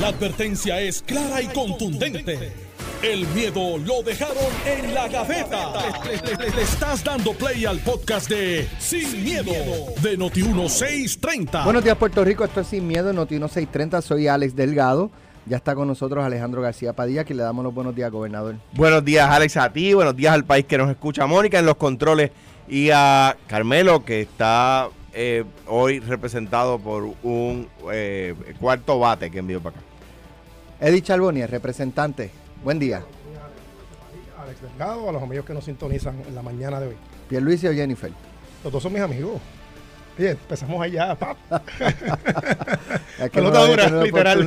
La advertencia es clara y contundente. El miedo lo dejaron en la gaveta. Le, le- le estás dando play al podcast de Sin, miedo, de Noti1630. Buenos días, Puerto Rico. Esto es Sin Miedo, Noti 1630. Soy Alex Delgado. Ya está con nosotros Alejandro García Padilla, que le damos los buenos días, gobernador. Buenos días, Alex, a ti. Buenos días al país que nos escucha. Mónica en los controles. Y a Carmelo, que está eh, hoy representado por un eh, cuarto bate que envió para acá. Eddie Charbonier, representante. Buen día. Alex Delgado, a los amigos que nos sintonizan en la mañana de hoy. Pierluisi o Jennifer. Los dos son mis amigos. Oye, empezamos allá, pap. Es Pelota no dura, literal.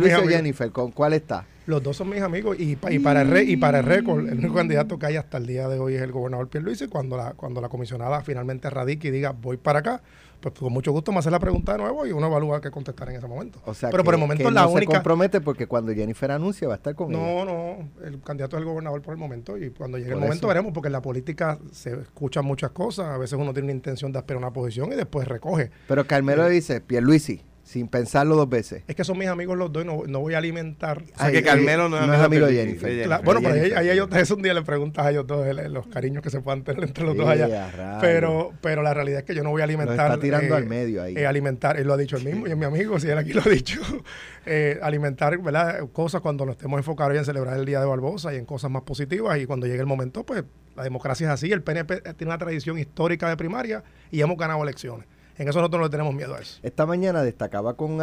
mis o. Jennifer, ¿con cuál está? Los dos son mis amigos y, pa- y para el re- y para el récord, el único candidato que hay hasta el día de hoy es el gobernador Pierluisi. Cuando la, cuando la comisionada finalmente radique y diga voy para acá, pues con mucho gusto me hace la pregunta de nuevo y uno evalúa qué contestar en ese momento. O sea, Pero que, por el momento que la no se única... compromete porque cuando Jennifer anuncie va a estar con. No, no, el candidato es el gobernador por el momento y cuando llegue Por el momento eso. veremos porque en la política se escuchan muchas cosas, a veces uno tiene una intención de aspirar a una posición y después recoge. Pero Carmelo Eh. dice, Pierluisi, sin pensarlo dos veces. Es que son mis amigos los dos y no, no voy a alimentar. O sea Ay, que Carmelo no es, no es amigo de Jennifer. Bueno, pero ahí, ellos, eso un día le preguntas a ellos dos el- los cariños que se puedan tener entre los dos allá. Pero, pero la realidad es que yo no voy a alimentar. está tirando al medio ahí. eh, alimentar, él lo ha dicho él mismo y es mi amigo, si él aquí lo ha dicho. eh, alimentar, ¿verdad? Cosas cuando nos estemos enfocados en celebrar el Día de Barbosa y en cosas más positivas. Y cuando llegue el momento, pues la democracia es así. El PNP tiene una tradición histórica de primaria y hemos ganado elecciones. En eso nosotros no le tenemos miedo a eso. Esta mañana destacaba con,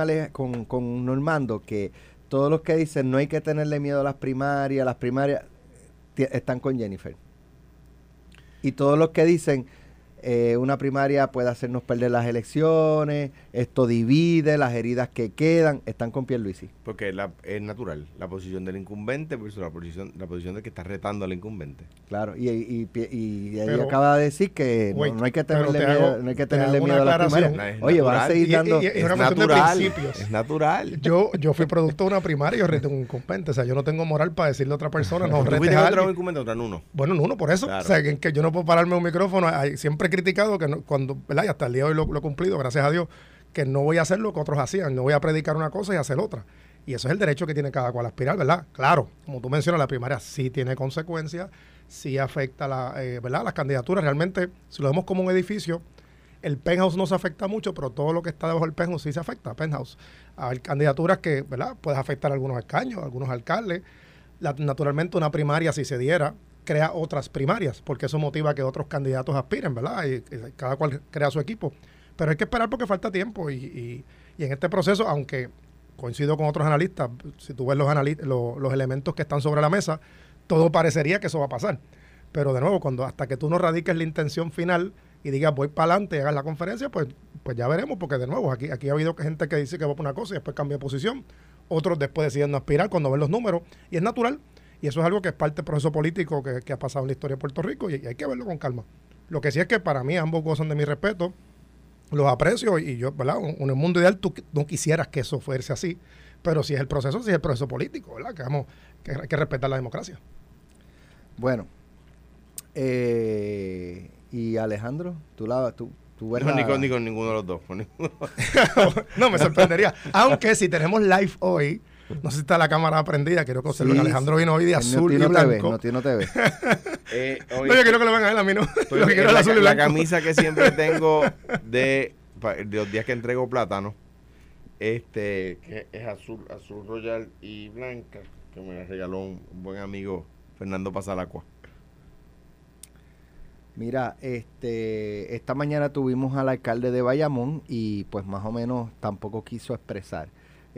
Normando que todos los que dicen no hay que tenerle miedo a las primarias, las primarias están con Jennifer. Y todos los que dicen eh, una primaria puede hacernos perder las elecciones, esto divide, las heridas que quedan, están con Pierluisi. Porque la- es natural. La posición del incumbente versus la posición, la posición del que está retando al incumbente. Claro, y, y, y- y ella acaba de decir que no- Wait, no, hay que tenerle te miedo, hago- no hay que te tenerle miedo a una las primarias. aclaración. Es Oye, va a seguir dando... y- y- es Es una cuestión de natural. principios. Es natural. Yo, yo fui producto de una primaria y yo reté un incumbente. O sea, yo no tengo moral para decirle a otra persona, no ¿Tú retes fuiste a contra un alguien. incumbente o contra uno? Bueno, no, uno por eso. Claro. O sea, que, que yo no puedo pararme un micrófono. Ay, Siempre he criticado que no- cuando, ¿verdad? Y hasta el día de hoy lo, lo he cumplido, gracias a Dios, que no voy a hacer lo que otros hacían. No voy a predicar una cosa y hacer otra. Y eso es el derecho que tiene cada cual a aspirar, ¿verdad? Claro, como tú mencionas, la primaria sí tiene consecuencias, sí afecta la, eh, ¿verdad? las candidaturas. Realmente, si lo vemos como un edificio, el penthouse no se afecta mucho, pero todo lo que está debajo del penthouse sí se afecta, penthouse. Hay candidaturas que, ¿verdad? Puedes afectar a algunos escaños, a algunos alcaldes. Naturalmente una primaria, si se diera, crea otras primarias, porque eso motiva que otros candidatos aspiren, ¿verdad? Y cada cual crea su equipo. Pero hay que esperar porque falta tiempo y, y- y en este proceso, aunque coincido con otros analistas, si tú ves los, anali- lo- los elementos que están sobre la mesa, todo parecería que eso va a pasar. Pero de nuevo, cuando hasta que tú no radiques la intención final y digas voy para adelante y hagas la conferencia, pues, pues ya veremos, porque de nuevo, aquí, aquí ha habido gente que dice que va por una cosa y después cambia de posición, otros después deciden no aspirar cuando ven los números, y es natural, y eso es algo que es parte del proceso político que, que ha pasado en la historia de Puerto Rico, y, y hay que verlo con calma. Lo que sí es que para mí ambos gozan de mi respeto, los aprecio, y yo, ¿verdad? En el mundo ideal tú no quisieras que eso fuese así, pero si es el proceso, si es el proceso político, ¿verdad? Que, vamos, que hay que respetar la democracia. Bueno, eh, y Alejandro, tú la, tú, tú ves No, ni, con, ni con ninguno de los dos. con ninguno. no me sorprendería. Aunque si tenemos live hoy, no sé si está la cámara prendida, quiero que observen. Sí, Alejandro vino hoy de azul y no TV, blanco. Noti no TV. Eh, hoy No, yo quiero que lo vean a él, a mí no. estoy- Lo que quiero es la, azul y camisa que siempre tengo de, los días que entrego plátano, este, que es azul, azul royal y blanca, que me la regaló un, un buen amigo Fernando Pasalacua. Mira, este, esta mañana tuvimos al alcalde de Bayamón y pues más o menos tampoco quiso expresar.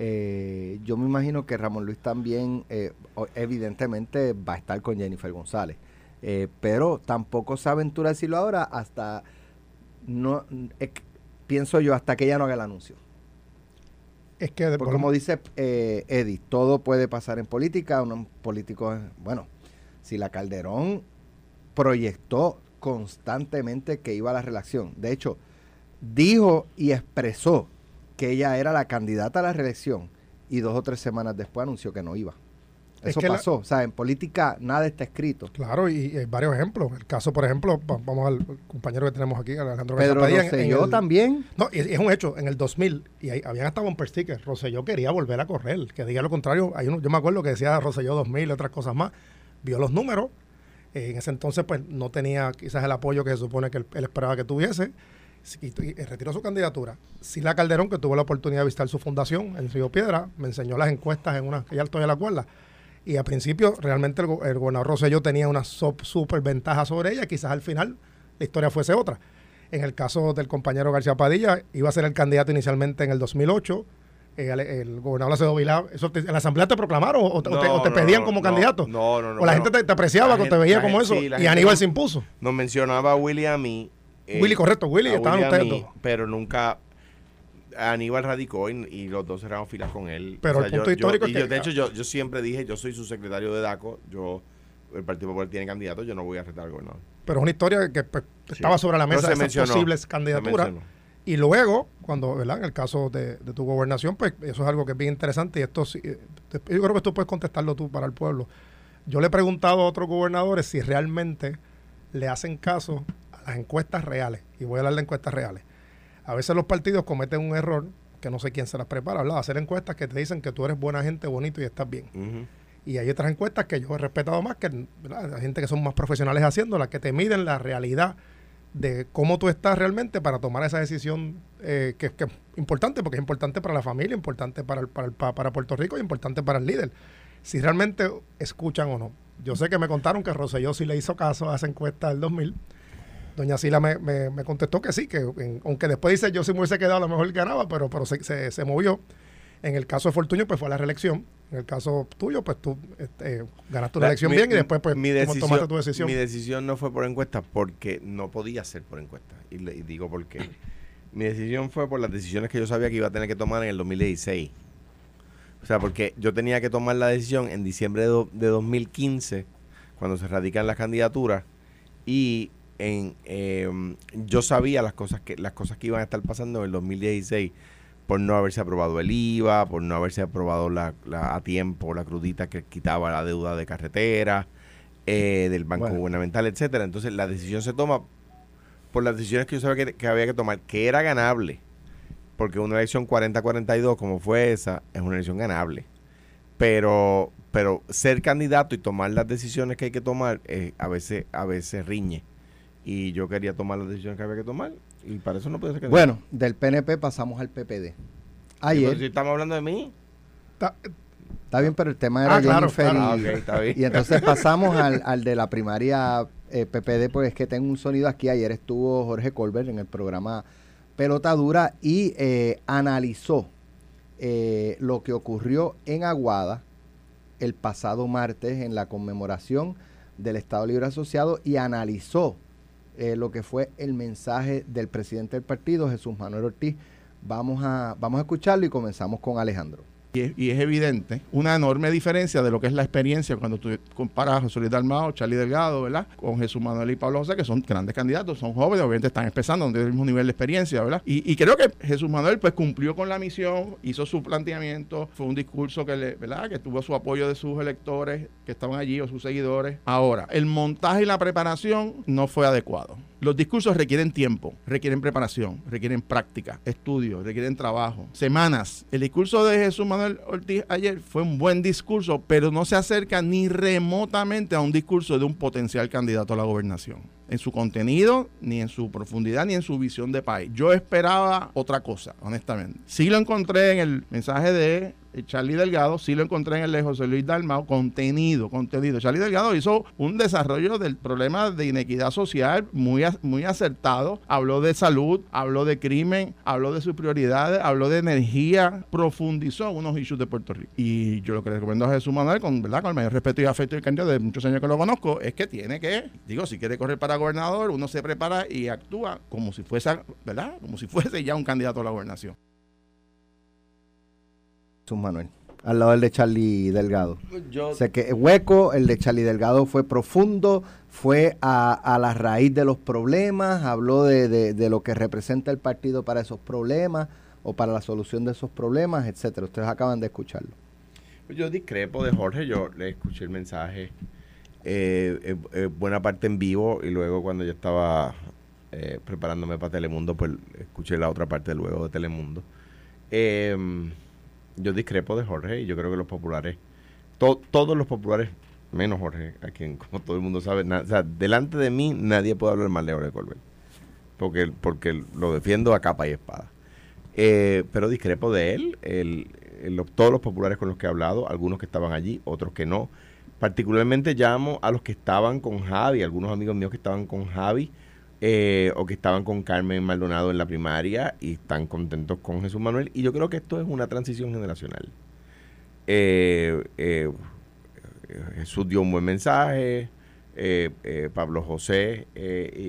Eh, yo me imagino que Ramón Luis también, eh, evidentemente, va a estar con Jennifer González, Eh, pero tampoco se aventura a decirlo ahora hasta, no, pienso yo, hasta que ella no haga el anuncio. Es que, Porque como dice Eddie, todo puede pasar en política. Un político, bueno, si la Calderón proyectó constantemente que iba a la reelección. De hecho, dijo y expresó que ella era la candidata a la reelección y dos o tres semanas después anunció que no iba. Eso pasó. o sea, en política nada está escrito. Claro, y, hay varios ejemplos. El caso, por ejemplo, vamos al compañero que tenemos aquí, Alejandro Pedro Rosselló también. No, es, es, un hecho. En el 2000, y habían hasta bumper stickers, Rosselló quería volver a correr. Que diga lo contrario, hay uno, yo me acuerdo que decía Rosselló 2000 y otras cosas más. Vio los números. en ese entonces, pues, no tenía quizás el apoyo que se supone que él, esperaba que tuviese. Y, retiró su candidatura. Sila Calderón, que tuvo la oportunidad de visitar su fundación en Río Piedra, me enseñó las encuestas en una que ya todavía la cuerda y al principio realmente el, gobernador Rosselló tenía una super ventaja sobre ella, quizás al final la historia fuese otra. En el caso del compañero García Padilla, iba a ser el candidato inicialmente en el 2008. Eh, el, gobernador Acedo Vilá, eso ¿en la asamblea te proclamaron o, te, pedían como candidato? No, no, no. O la gente te, apreciaba, o te veía como eso, y Aníbal se impuso. Nos mencionaba Willy a mí. Eh, Willy, correcto, Willy, estaban ustedes Pero nunca, Aníbal radicó y, los dos cerramos filas con él. Pero el punto histórico es que... de hecho, yo, yo siempre dije, yo soy su secretario de DACO, yo el Partido Popular tiene candidato, yo no voy a retar al gobernador. Pero es una historia que pues, estaba sobre la mesa de esas posibles candidaturas. Y luego, cuando, ¿verdad? En el caso de, tu gobernación, pues eso es algo que es bien interesante y esto eh, yo creo que tú puedes contestarlo tú para el pueblo. Yo le he preguntado a otros gobernadores si realmente le hacen caso las encuestas reales. Y voy a hablar de encuestas reales. A veces los partidos cometen un error que no sé quién se las prepara, ¿verdad? Hacer encuestas que te dicen que tú eres buena gente, bonito y estás bien. Y hay otras encuestas que yo he respetado más, que la gente que son más profesionales haciéndolas, que te miden la realidad de cómo tú estás realmente para tomar esa decisión eh, que, es importante, porque es importante para la familia, importante para, el, para, para Puerto Rico y importante para el líder. Si realmente escuchan o no. Yo sé que me contaron que Rosselló sí le hizo caso a esa encuesta del 2000 Doña Sila me, me, contestó que sí, que aunque después dice yo si me hubiese quedado a lo mejor ganaba, pero, pero se, se, movió. En el caso de Fortuño, pues fue a la reelección. En el caso tuyo, pues tú este, ganaste una elección bien y después pues mi decisión, tomaste tu decisión. Mi decisión no fue por encuesta porque no podía ser por encuesta. Y, le, digo por qué. mi decisión fue por las decisiones que yo sabía que iba a tener que tomar en el 2016. O sea, porque yo tenía que tomar la decisión en diciembre de, de 2015, cuando se radican las candidaturas, y en, em, yo sabía las cosas que las cosas que iban a estar pasando en el 2016 por no haberse aprobado el IVA, por no haberse aprobado la, a tiempo la crudita que quitaba la deuda de carretera, eh, del Banco Gubernamental, etcétera. Entonces la decisión se toma por las decisiones que yo sabía que, que había que tomar, que era ganable, porque una elección 40-42 como fue esa, es una elección ganable. Pero, pero ser candidato y tomar las decisiones que hay que tomar, eh, a veces, a veces riñe y yo quería tomar la decisión que había que tomar y para eso no puede ser que Bueno, del PNP pasamos al PPD. Ayer. si estamos hablando de mí. Está, bien, pero el tema era ah, y, ah, y, entonces pasamos al, al, de la primaria eh, PPD, pues es que tengo un sonido aquí. Ayer estuvo Jorge Colbert en el programa Pelota Dura y eh, analizó eh, lo que ocurrió en Aguada el pasado martes en la conmemoración del Estado Libre Asociado y analizó eh, lo que fue el mensaje del presidente del partido, Jesús Manuel Ortiz. Vamos a, vamos a escucharlo y comenzamos con Alejandro. Y es, evidente una enorme diferencia de lo que es la experiencia cuando tú comparas a José Luis Dalmao, Charlie Delgado, ¿verdad? Con Jesús Manuel y Pablo José, que son grandes candidatos, son jóvenes, obviamente están empezando, no tienen el mismo nivel de experiencia, ¿verdad? Y, creo que Jesús Manuel pues cumplió con la misión, hizo su planteamiento, fue un discurso que le, ¿verdad? Que tuvo su apoyo de sus electores que estaban allí o sus seguidores. Ahora, el montaje y la preparación no fue adecuado. Los discursos requieren tiempo, requieren preparación, requieren práctica, estudio, requieren trabajo, semanas. El discurso de Jesús Manuel Ortiz ayer fue un buen discurso, pero no se acerca ni remotamente a un discurso de un potencial candidato a la gobernación. En su contenido, ni en su profundidad, ni en su visión de país. Yo esperaba otra cosa, honestamente. Sí lo encontré en el mensaje de eh, Charlie Delgado, sí lo encontré en el de José Luis Dalmao, contenido, contenido. Charlie Delgado hizo un desarrollo del problema de inequidad social muy, muy acertado. Habló de salud, habló de crimen, habló de sus prioridades, habló de energía, profundizó unos issues de Puerto Rico. Y yo lo que recomiendo a Jesús Manuel, con, ¿verdad? con el mayor respeto y afecto y cariño de muchos años que lo conozco, es que tiene que, digo, si quiere correr para gobernador, uno se prepara y actúa como si fuese, ¿verdad? Como si fuese ya un candidato a la gobernación. Manuel. Al lado del de Charlie Delgado. Yo, sé que es hueco, el de Charlie Delgado fue profundo, fue a, la raíz de los problemas, habló de, lo que representa el partido para esos problemas o para la solución de esos problemas, etcétera. Ustedes acaban de escucharlo. Yo discrepo de Jorge, yo le escuché el mensaje eh, eh, eh, buena parte en vivo y luego cuando yo estaba eh, preparándome para Telemundo, pues escuché la otra parte luego de Telemundo. Em, yo discrepo de Jorge y yo creo que los populares, to- todos los populares, menos Jorge, a quien como todo el mundo sabe, na- delante de mí nadie puede hablar mal de Jorge Colbert, porque, porque lo defiendo a capa y espada. Eh, pero discrepo de él, el- todos los populares con los que he hablado, algunos que estaban allí, otros que no. Particularmente llamo a los que estaban con Javi, algunos amigos míos que estaban con Javi eh, o que estaban con Carmen Maldonado en la primaria y están contentos con Jesús Manuel. Y yo creo que esto es una transición generacional. Eh, eh, Jesús dio un buen mensaje, eh, eh, Pablo José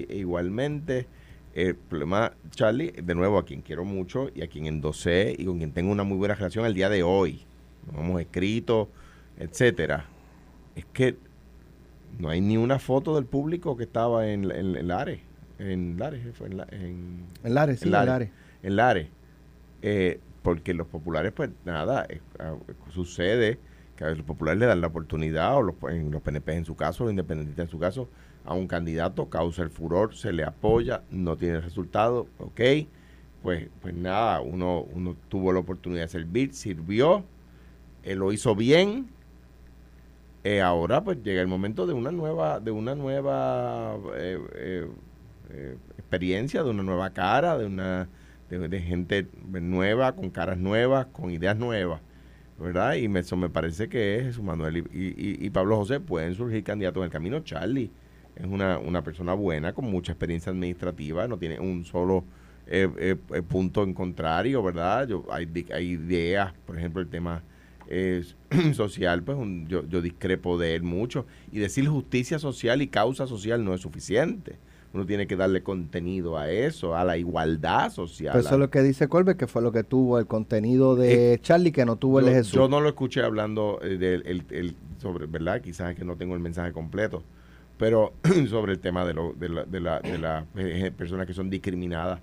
igualmente. El problema, Charlie, de nuevo, a quien quiero mucho y a quien endosé y con quien tengo una muy buena relación al día de hoy, nos hemos escrito, etcétera, es que no hay ni una foto del público que estaba en, en, en Lares. En Lares, en, la- en, En Lares, sí, En Lares. Lares. en Lares. Eh, porque los populares, pues nada, eh, ah, sucede que a los populares le dan la oportunidad, o los, en los PNP en su caso, los independentistas en su caso, a un candidato, causa el furor, se le apoya, no tiene resultado, ok, pues, pues nada, uno, uno tuvo la oportunidad de servir, sirvió, eh, lo hizo bien, eh, ahora pues llega el momento de una nueva, de una nueva eh, eh, eh, experiencia, de una nueva cara, de una de, gente nueva, con caras nuevas, con ideas nuevas, ¿verdad? Y eso me parece que es Jesús Manuel y, y- Pablo José pueden surgir candidatos en el camino. Charlie es una, una persona buena, con mucha experiencia administrativa, no tiene un solo eh, punto en contrario, ¿verdad? Yo, hay, hay ideas, por ejemplo, el tema eh, social, pues un- yo, yo discrepo de él mucho. Y decir justicia social y causa social no es suficiente. Uno tiene que darle contenido a eso, a la igualdad social. Pues eso es lo que dice Colbert, que fue lo que tuvo el contenido de Charlie, que no tuvo el de yo, Jesús. yo no lo escuché hablando eh, del el- el- sobre, ¿verdad? Quizás es que no tengo el mensaje completo, pero sobre el tema de, lo, de la- de la- de las eh, personas que son discriminadas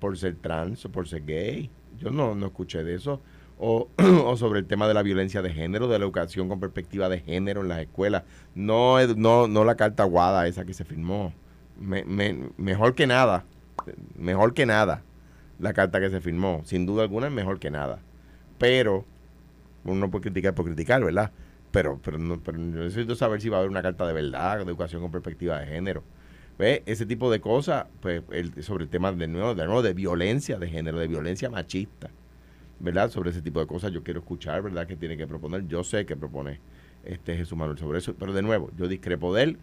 por ser trans o por ser gay. Yo no, no escuché de eso. O, sobre el tema de la violencia de género, de la educación con perspectiva de género en las escuelas. No, no, no la carta aguada esa que se firmó. Me- me- mejor que nada, mejor que nada la carta que se firmó. Sin duda alguna es mejor que nada. Pero uno no puede criticar por criticar, ¿verdad? Pero, pero, no, pero necesito saber si va a haber una carta de verdad, de educación con perspectiva de género. ¿Ve? Ese tipo de cosas, pues, el- sobre el tema de nuevo, de nuevo, de violencia de género, de violencia machista, ¿verdad? Sobre ese tipo de cosas yo quiero escuchar, ¿verdad? Que tiene que proponer. Yo sé que propone este Jesús Manuel sobre eso, pero de nuevo, yo discrepo de él.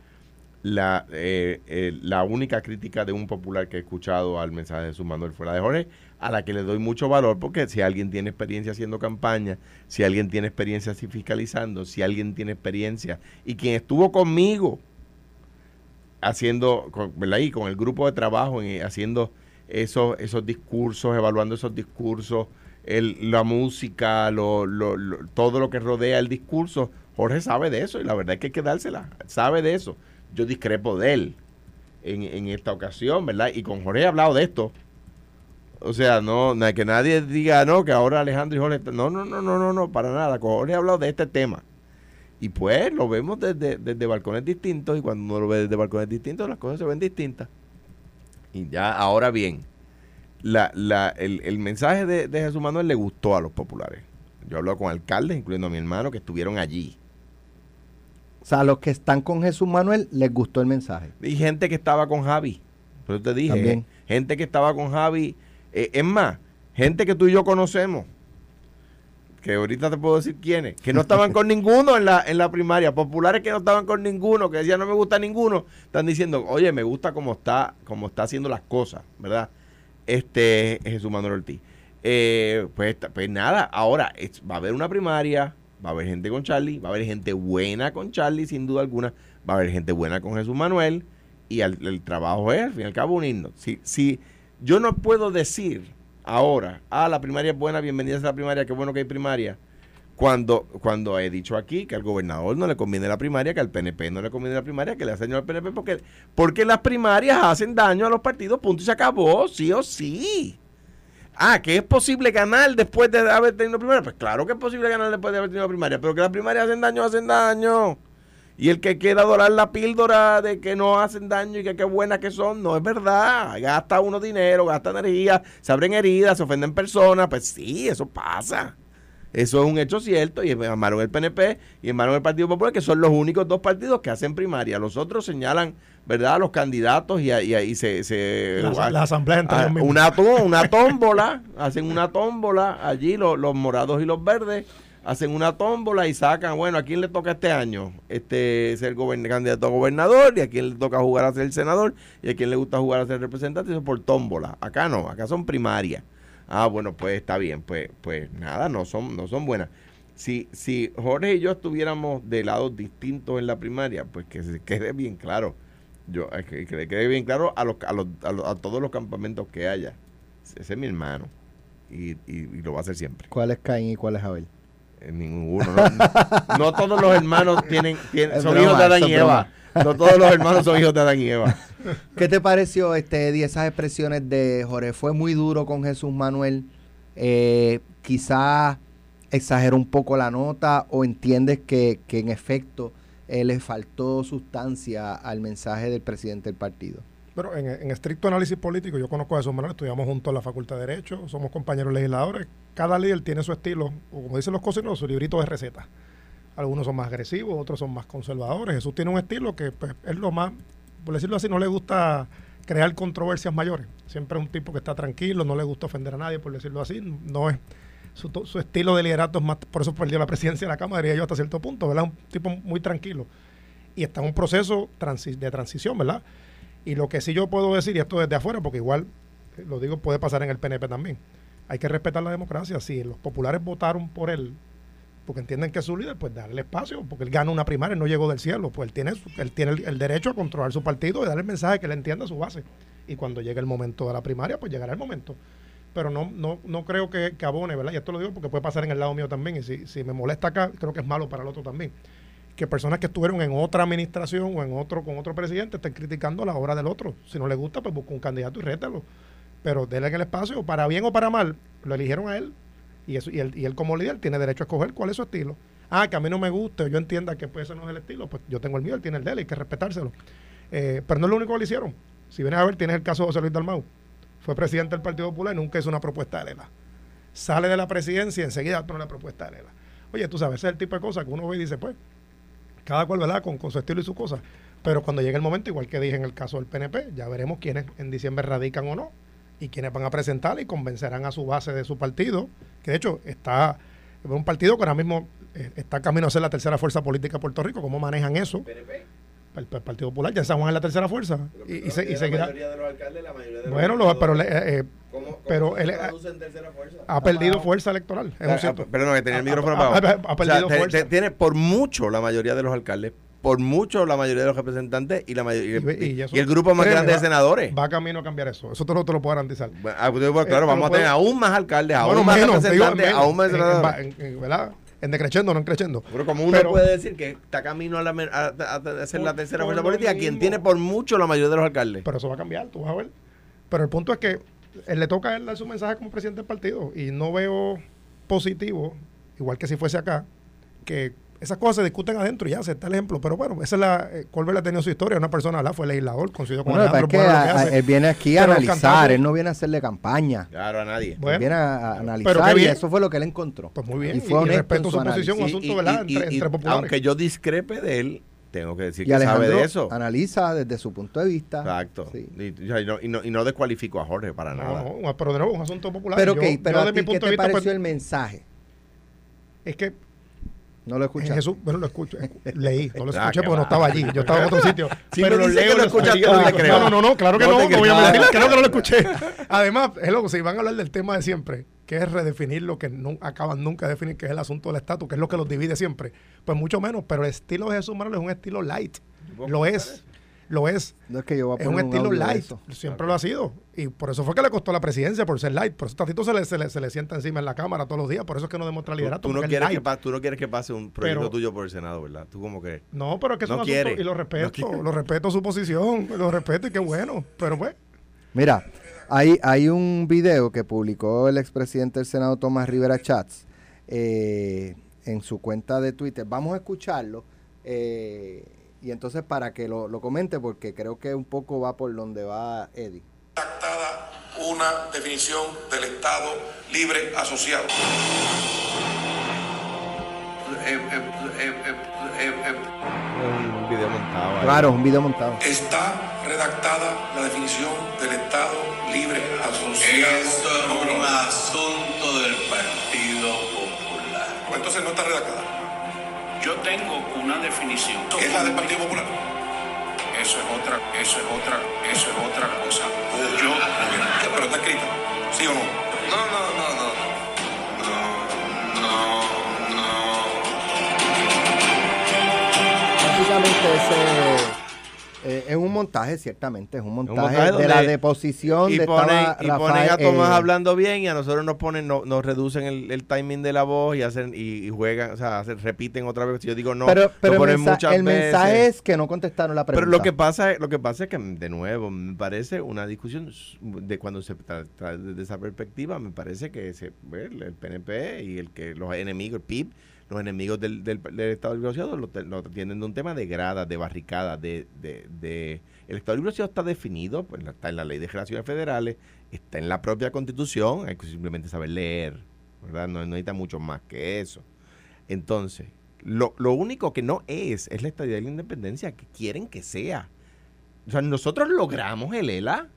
La, eh, eh, la única crítica de un popular que he escuchado al mensaje de Jesús Manuel fuera de Jorge, a la que le doy mucho valor, porque si alguien tiene experiencia haciendo campaña, si alguien tiene experiencia así fiscalizando, si alguien tiene experiencia, y quien estuvo conmigo haciendo, con, ¿verdad? Y con el grupo de trabajo, en- haciendo esos, esos discursos, evaluando esos discursos, el, la música, lo, lo- lo- todo lo que rodea el discurso, Jorge sabe de eso y la verdad es que hay que dársela, sabe de eso. Yo discrepo de él en, en esta ocasión, ¿verdad? Y con Jorge he hablado de esto. O sea, no, que nadie diga, no, que ahora Alejandro y Jorge, no, no, no, no, no, no, para nada. Con Jorge he hablado de este tema. Y pues lo vemos desde, desde balcones distintos y cuando uno lo ve desde balcones distintos las cosas se ven distintas. Y ya, ahora bien, la, la, el, el mensaje de, de Jesús Manuel le gustó a los populares. Yo he hablado con alcaldes, incluyendo a mi hermano, que estuvieron allí. O sea, a los que están con Jesús Manuel les gustó el mensaje. Y gente que estaba con Javi. Pero te dije, También. gente que estaba con Javi. eh, es más, gente que tú y yo conocemos. Que ahorita te puedo decir quiénes. Que no estaban con ninguno en la, en la primaria. Populares que no estaban con ninguno. Que decían no me gusta ninguno. Están diciendo, oye, me gusta cómo está, cómo está haciendo las cosas. ¿Verdad? Este Jesús Manuel Ortiz. Eh, pues, pues nada, ahora es- va a haber una primaria, va a haber gente con Charlie, va a haber gente buena con Charlie, sin duda alguna, va a haber gente buena con Jesús Manuel, y el trabajo es, al fin y al cabo, unirnos. Si, si yo no puedo decir ahora, ah, la primaria es buena, bienvenida a la primaria, qué bueno que hay primaria, cuando, cuando he dicho aquí que al gobernador no le conviene la primaria, que al PNP no le conviene la primaria, que le hacen daño al PNP, porque, porque las primarias hacen daño a los partidos, punto y se acabó, sí o sí. Ah, que es posible ganar después de haber tenido primaria. Pues claro que es posible ganar después de haber tenido primaria, pero que las primarias hacen daño, hacen daño. Y el que quiera dorar la píldora de que no hacen daño y que qué buenas que son, no es verdad. Gasta uno dinero, gasta energía, se abren heridas, se ofenden personas. Pues sí, eso pasa. Eso es un hecho cierto y llamaron el PNP y llamaron el Partido Popular, que son los únicos dos partidos que hacen primaria. Los otros señalan, ¿verdad?, a los candidatos y ahí se... se la, la asamblea a, una, una tómbola, hacen una tómbola allí los, los morados y los verdes hacen una tómbola y sacan, bueno, ¿a quién le toca este año? Este ser candidato a gobernador y a quién le toca jugar a ser el senador y a quién le gusta jugar a ser representante, eso por tómbola. Acá no, acá son primarias. Ah, bueno, pues está bien, pues pues nada, no son no son buenas. Si si Jorge y yo estuviéramos de lados distintos en la primaria, pues que se quede bien claro. Yo que, que le quede bien claro a los, a los, a todos los campamentos que haya. Ese es mi hermano y, y, y lo va a hacer siempre. ¿Cuál es Caín y cuál es Abel? Ninguno. No, todos los hermanos tienen, son hijos de Adán y Eva. No todos los hermanos son hijos de Adán y Eva. ¿Qué te pareció, este, Eddie, esas expresiones de Jorge? ¿Fue muy duro con Jesús Manuel? Eh, quizás exageró un poco la nota o entiendes que, que en efecto eh, le faltó sustancia al mensaje del presidente del partido? Pero en, estricto análisis político, yo conozco a Jesús Manuel, estudiamos juntos en la Facultad de Derecho, somos compañeros legisladores. Cada líder tiene su estilo, o como dicen los cocineros, su librito de recetas. Algunos son más agresivos, otros son más conservadores. Jesús tiene un estilo que pues, es lo más, por decirlo así, no le gusta crear controversias mayores. Siempre es un tipo que está tranquilo, no le gusta ofender a nadie, por decirlo así. No es su, su estilo de liderato es más, por eso perdió la presidencia de la Cámara, diría yo, hasta cierto punto, ¿verdad? Un tipo muy tranquilo. Y está en un proceso de transición, ¿verdad? Y lo que sí yo puedo decir, y esto desde afuera, porque igual, eh, lo digo, puede pasar en el PNP también, hay que respetar la democracia. Si los populares votaron por él porque entienden que es su líder, pues darle espacio, porque él gana una primaria, no llegó del cielo, pues él tiene, él tiene el, derecho a controlar su partido y darle el mensaje que le entienda su base. Y cuando llegue el momento de la primaria, pues llegará el momento. Pero no, no, no creo que, que abone, ¿verdad? Y esto lo digo porque puede pasar en el lado mío también, y si, si me molesta acá, creo que es malo para el otro también que personas que estuvieron en otra administración o en otro con otro presidente estén criticando la obra del otro. Si no le gusta, pues busca un candidato y rétalo. Pero déle el espacio, para bien o para mal, lo eligieron a él y, eso, y, él, y él como líder tiene derecho a escoger cuál es su estilo. Ah, que a mí no me guste, yo entienda que puede ser no es el estilo, pues yo tengo el mío, él tiene el de él, hay que respetárselo. Eh, pero no es lo único que lo hicieron. Si vienes a ver, tienes el caso de José Luis Dalmau. Fue presidente del Partido Popular y nunca hizo una propuesta de Lela. Sale de la presidencia y enseguida pone la propuesta de Lela. Oye, tú sabes, ese es el tipo de cosas que uno ve y dice, pues, cada cual, ¿verdad? Con, su estilo y su cosa. Pero cuando llegue el momento, igual que dije en el caso del PNP, ya veremos quiénes en diciembre radican o no y quiénes van a presentar y convencerán a su base de su partido, que de hecho está es un partido que ahora mismo eh, está camino a ser la tercera fuerza política de Puerto Rico. ¿Cómo manejan eso? ¿PNP? El, Partido Popular, ya San Juan es la tercera fuerza. y, y, se, seguirá. La mayoría de los alcaldes, la mayoría de los Bueno, pero, eh, eh, pero él ha, perdido fuerza electoral. Es ah, perdón, que tenía el micrófono apagado. Ha, perdido fuerza. Tiene por mucho la mayoría de los alcaldes por mucho la mayoría de los representantes y la mayoría, y, el grupo más grande de senadores. Va camino a cambiar eso. Eso te lo, te lo puedo garantizar. Ah, pues, pues, claro, vamos a tener aún más alcaldes, aún más representantes, aún más senadores. ¿Verdad? En decreciendo, no en creciendo. Pero como uno puede decir que está camino a, la, a, ser la tercera fuerza política, quien tiene por mucho la mayoría de los alcaldes. Pero eso va a cambiar, tú vas a ver. Pero el punto es que él le toca a él dar su mensaje como presidente del partido y no veo positivo, igual que si fuese acá, que esas cosas se discuten adentro y ya se está el ejemplo. Pero bueno, esa es la. Eh, Colbert ha tenido su historia. Una persona, la fue legislador, coincidió con bueno, es que él viene aquí a analizar, él no viene a hacerle campaña. Claro, a nadie. él viene a, analizar y eso fue lo que él encontró. Pues muy bien. Y, fue y, respeto su, posición, un asunto, ¿verdad? entre, populares. Aunque yo discrepe de él, tengo que decir que sabe de eso. Analiza desde su punto de vista. Exacto. Y, no, y, no, y, no, descualifico a Jorge para nada. No, pero de nuevo, un asunto popular. Pero, okay, pero a ti, ¿qué te pareció pues, el mensaje? Es que no lo escuché. Jesús, bueno, lo escucho. Leí, no lo escuché porque no estaba allí. Yo estaba en otro sitio. pero lo leo, lo escuchaste, No, no, no, no, claro que no. No, voy a mentir, creo que no lo escuché. Además, es loco, si van a hablar del tema de siempre, que es redefinir lo que no acaban nunca de definir, que es el asunto del estatus, que es lo que los divide siempre. Pues mucho menos, pero el estilo de Jesús Manuel es un estilo light. Lo es lo es. No es que yo es un estilo light. Siempre lo ha sido. Y por eso fue que le costó la presidencia, por ser light. Por eso Tatito se le, se le, se le sienta encima en la cámara todos los días. Por eso es que no demuestra liderato. Tú, no, quieres que tú no quieres que pase un proyecto tuyo por el Senado, ¿verdad? Tú como que. No, pero es que es un asunto, Y lo respeto. lo respeto su posición. Lo respeto y qué bueno. Pero pues. Mira, Hay, hay un video que publicó el expresidente del Senado Tomás Rivera Chats eh, en su cuenta de Twitter. Vamos a escucharlo eh, y entonces para que lo, lo comente porque creo que un poco va por donde va Eddie. Una definición del Estado libre asociado. Un video montado. Claro, un video montado. Está redactada la definición del Estado libre asociado. Esto es un no. asunto del Partido Popular. Pues Entonces no está redactada. Yo tengo una definición. Es la del Partido Popular. Eso es otra, eso es otra, eso es otra cosa. Yo, Pero está escrita. ¿Sí o no? No, no, no, no. No, no, no. Básicamente ese eh, es un montaje, ciertamente, es un montaje, montaje de la deposición y de ponen, y ponen Rafael, a Tomás eh, hablando bien y a nosotros nos ponen, no, nos reducen el, el timing de la voz y hacen y, y juegan, o sea, hacen- repiten otra vez. Si yo digo no, pero, pero lo el, ponen mensa- muchas el mensaje veces. es que no contestaron la pregunta. Pero lo que pasa es, lo que pasa es que de nuevo me parece una discusión de cuando se tra- trae desde esa perspectiva me parece que se, el PNP y el que los enemigos, el PIB, los enemigos del, del, del Estado Libre lo, lo atienden de un tema de gradas, de barricadas, de, el Estado Libre está definido, pues está en la Ley de Relaciones Federales, está en la propia Constitución, hay que simplemente saber leer, ¿verdad? No, no necesita mucho más que eso. Entonces, lo, lo único que no es, es la estadía de la independencia que quieren que sea. O sea, nosotros logramos el ELA.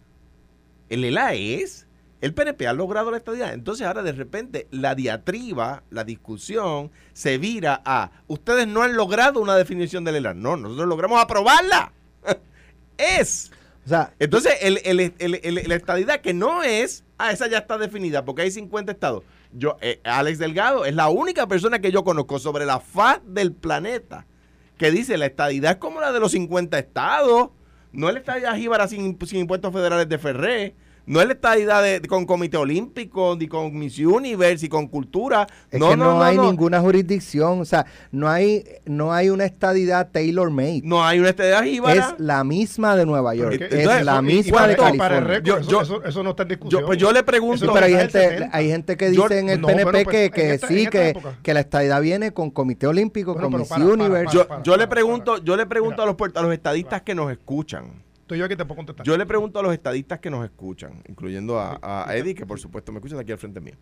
El ELA es. El PNP ha logrado la estadía. Entonces ahora de repente la diatriba, la discusión, se vira a, ustedes no han logrado una definición del ELA. No, nosotros logramos aprobarla. es. O sea, Entonces, el, el- el- el- la estadidad que no es, ah, esa ya está definida, porque hay 50 estados. Yo, eh, Alex Delgado es la única persona que yo conozco sobre la faz del planeta que dice la estadidad es como la de los 50 estados. No es la estadidad jíbara sin, sin impuestos federales de Ferré. No es la estadidad de, con Comité Olímpico, ni con Miss Universe, y con cultura. es no, que no, no, no, hay no. ninguna jurisdicción, o sea, no hay, no hay una estadidad tailor-made. No hay una estadidad jíbara. es la misma de Nueva York, Pero es entonces, la misma de para- California. Para el récord, Yo- eso, yo- eso, eso no está en discusión. Yo, pues yo le pregunto. Sí, pero hay gente, 70. hay gente que Yo- dice en el no, PNP bueno, pues, que, que esta- sí, que, que la estadidad viene con Comité Olímpico, Bueno, con pero Miss para, para, Universe. para, yo, para, yo le para, pregunto, para. yo le pregunto a los a los estadistas que nos escuchan. Estoy yo aquí te puedo contestar. Yo le pregunto a los estadistas que nos escuchan, incluyendo a, a Eddie, que por supuesto me escucha aquí al frente mío.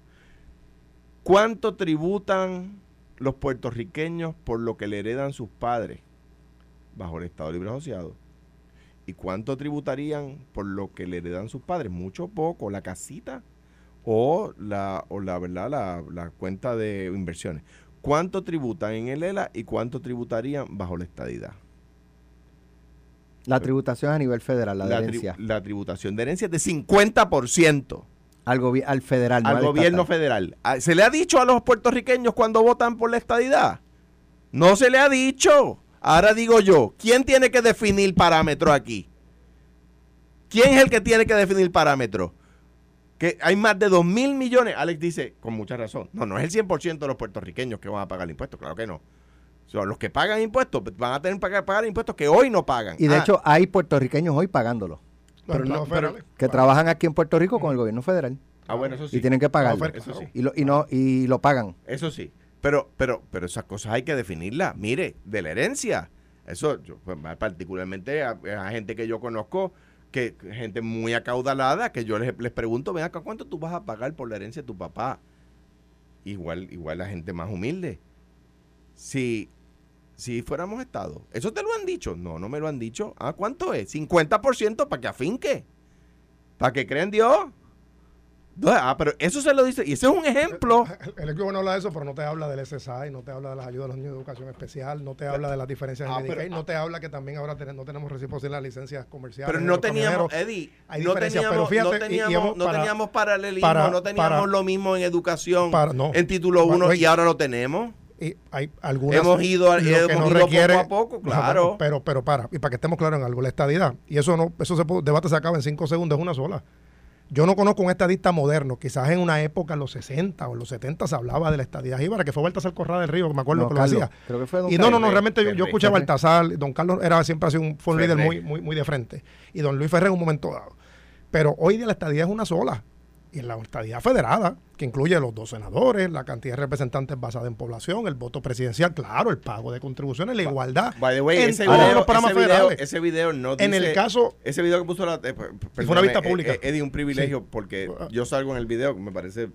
¿Cuánto tributan los puertorriqueños por lo que le heredan sus padres bajo el Estado Libre Asociado? ¿Y cuánto tributarían por lo que le heredan sus padres? Mucho o poco, la casita o la, o la verdad, la, la cuenta de inversiones. ¿Cuánto tributan en el ELA y cuánto tributarían bajo la estadidad? La tributación a nivel federal, la, de tri- herencia. la tributación de herencia es de 50% Al, al federal, no al gobierno estatal. federal. Ah, ¿Se le ha dicho a los puertorriqueños cuando votan por la estadidad? No se le ha dicho. Ahora digo yo, ¿quién tiene que definir parámetros aquí? ¿Quién es el que tiene que definir parámetros? Que hay más de 2 mil millones. Alex dice, con mucha razón, no, no es el 100% de los puertorriqueños que van a pagar el impuesto, claro que no. O sea, los que pagan impuestos pues, van a tener que pagar, pagar impuestos que hoy no pagan. Y de Ah, hecho hay puertorriqueños hoy pagándolo, Los pero no- pero- que trabajan aquí en Puerto Rico con el gobierno federal. ah, bueno, eso sí. Y tienen que pagarlo. Claro, Eso sí. Y lo, y no, y lo pagan. Eso sí. Pero, pero, pero esas cosas hay que definirlas. Mire, de la herencia. Eso, yo, pues, particularmente a, a gente que yo conozco, que gente muy acaudalada, que yo les, les pregunto, ven acá, ¿cuánto tú vas a pagar por la herencia de tu papá? Igual, igual la gente más humilde. Si, si fuéramos Estado, ¿eso te lo han dicho? No, no me lo han dicho. Ah, ¿cuánto es? 50% para que afinque. Para que crean Dios. Ah, pero eso se lo dice. Y ese es un ejemplo. El equipo no habla de eso, pero no te habla del SSI, no te habla de las ayudas a los niños de educación especial, no te habla de las diferencias Ah, en Medicaid, pero- no te habla que también ahora ten- no tenemos reciprocidad en las licencias comerciales. Pero no teníamos. Eddie, hay no teníamos, pero fíjate, no teníamos, no para- teníamos paralelismo, para- no teníamos para- lo mismo en educación, no. en título Bueno, 1 oye, y ahora lo tenemos. Y hay algunas, Hemos ido a- hemos no ido requiere- poco a poco, No, claro. pero, pero para, y para que estemos claros en algo, la estadidad, y eso no, eso se puede- debate se acaba en cinco segundos, es una sola. Yo no conozco un estadista moderno, quizás en una época, en los 60 o en los 70 se hablaba de la estadidad jíbara, que fue Baltasar Corrada del Río, que me acuerdo No, que lo Carlos, decía. creo que fue don Y no, no, no, realmente yo, yo escuché a. Baltasar, don Carlos era siempre ha sido un, fue un líder muy, muy, muy de frente, y don Luis Ferrer en un momento dado. Pero hoy día la estadía es una sola. Y en la estadía federada, que incluye los dos senadores, la cantidad de representantes basada en población, el voto presidencial, claro, el pago de contribuciones, la igualdad. By the way, en ese todos video, los programas ese, video, federales. ese video no En el caso- Ese video que puso la... eh, per- una vista pública. eh, eh, Eddie, un privilegio Sí. porque Ah. yo salgo en el video, me parece...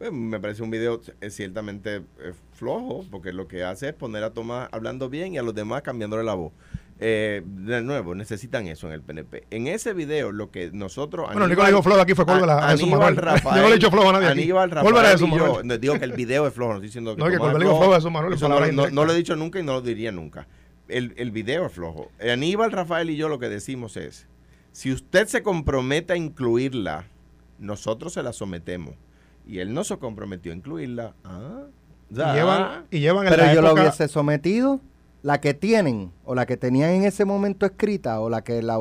eh, Me parece un video eh, ciertamente eh, flojo, porque lo que hace es poner a Tomás hablando bien y a los demás cambiándole la voz. Eh, de nuevo, necesitan eso en el PNP. En ese video, lo que nosotros. Bueno, que dijo flojo aquí fue Córdoba a Jesús Aníbal Manuel. Rafael. Yo no le he dicho flojo a nadie. Aníbal Rafael. era Jesús y yo- Manuel. no, digo que el video es flojo, no estoy diciendo que. No, que es le dijo flojo a Jesús Manuel, Eso no, palabra no- no lo he dicho nunca y no lo diría nunca. El, el video es flojo. Aníbal Rafael y yo lo que decimos es: si usted se compromete a incluirla, nosotros se la sometemos. Y él no se comprometió a incluirla. Ah, Y ya. llevan, y llevan en Pero la yo lo época- hubiese sometido, la que tienen, o la que tenían en ese momento escrita, o la que la,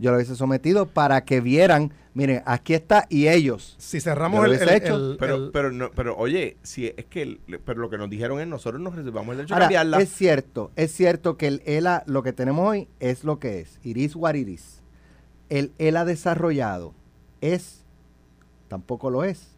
yo lo hubiese sometido para que vieran, miren, aquí está, y ellos. Si cerramos el, el- hecho. el- Pero, el- pero, no, pero oye, si es que el- pero lo que nos dijeron es nosotros nos reservamos el derecho a cambiarla. es cierto, es cierto que el ELA, lo que tenemos hoy es lo que es. Iris what it is. El ELA desarrollado es, tampoco lo es.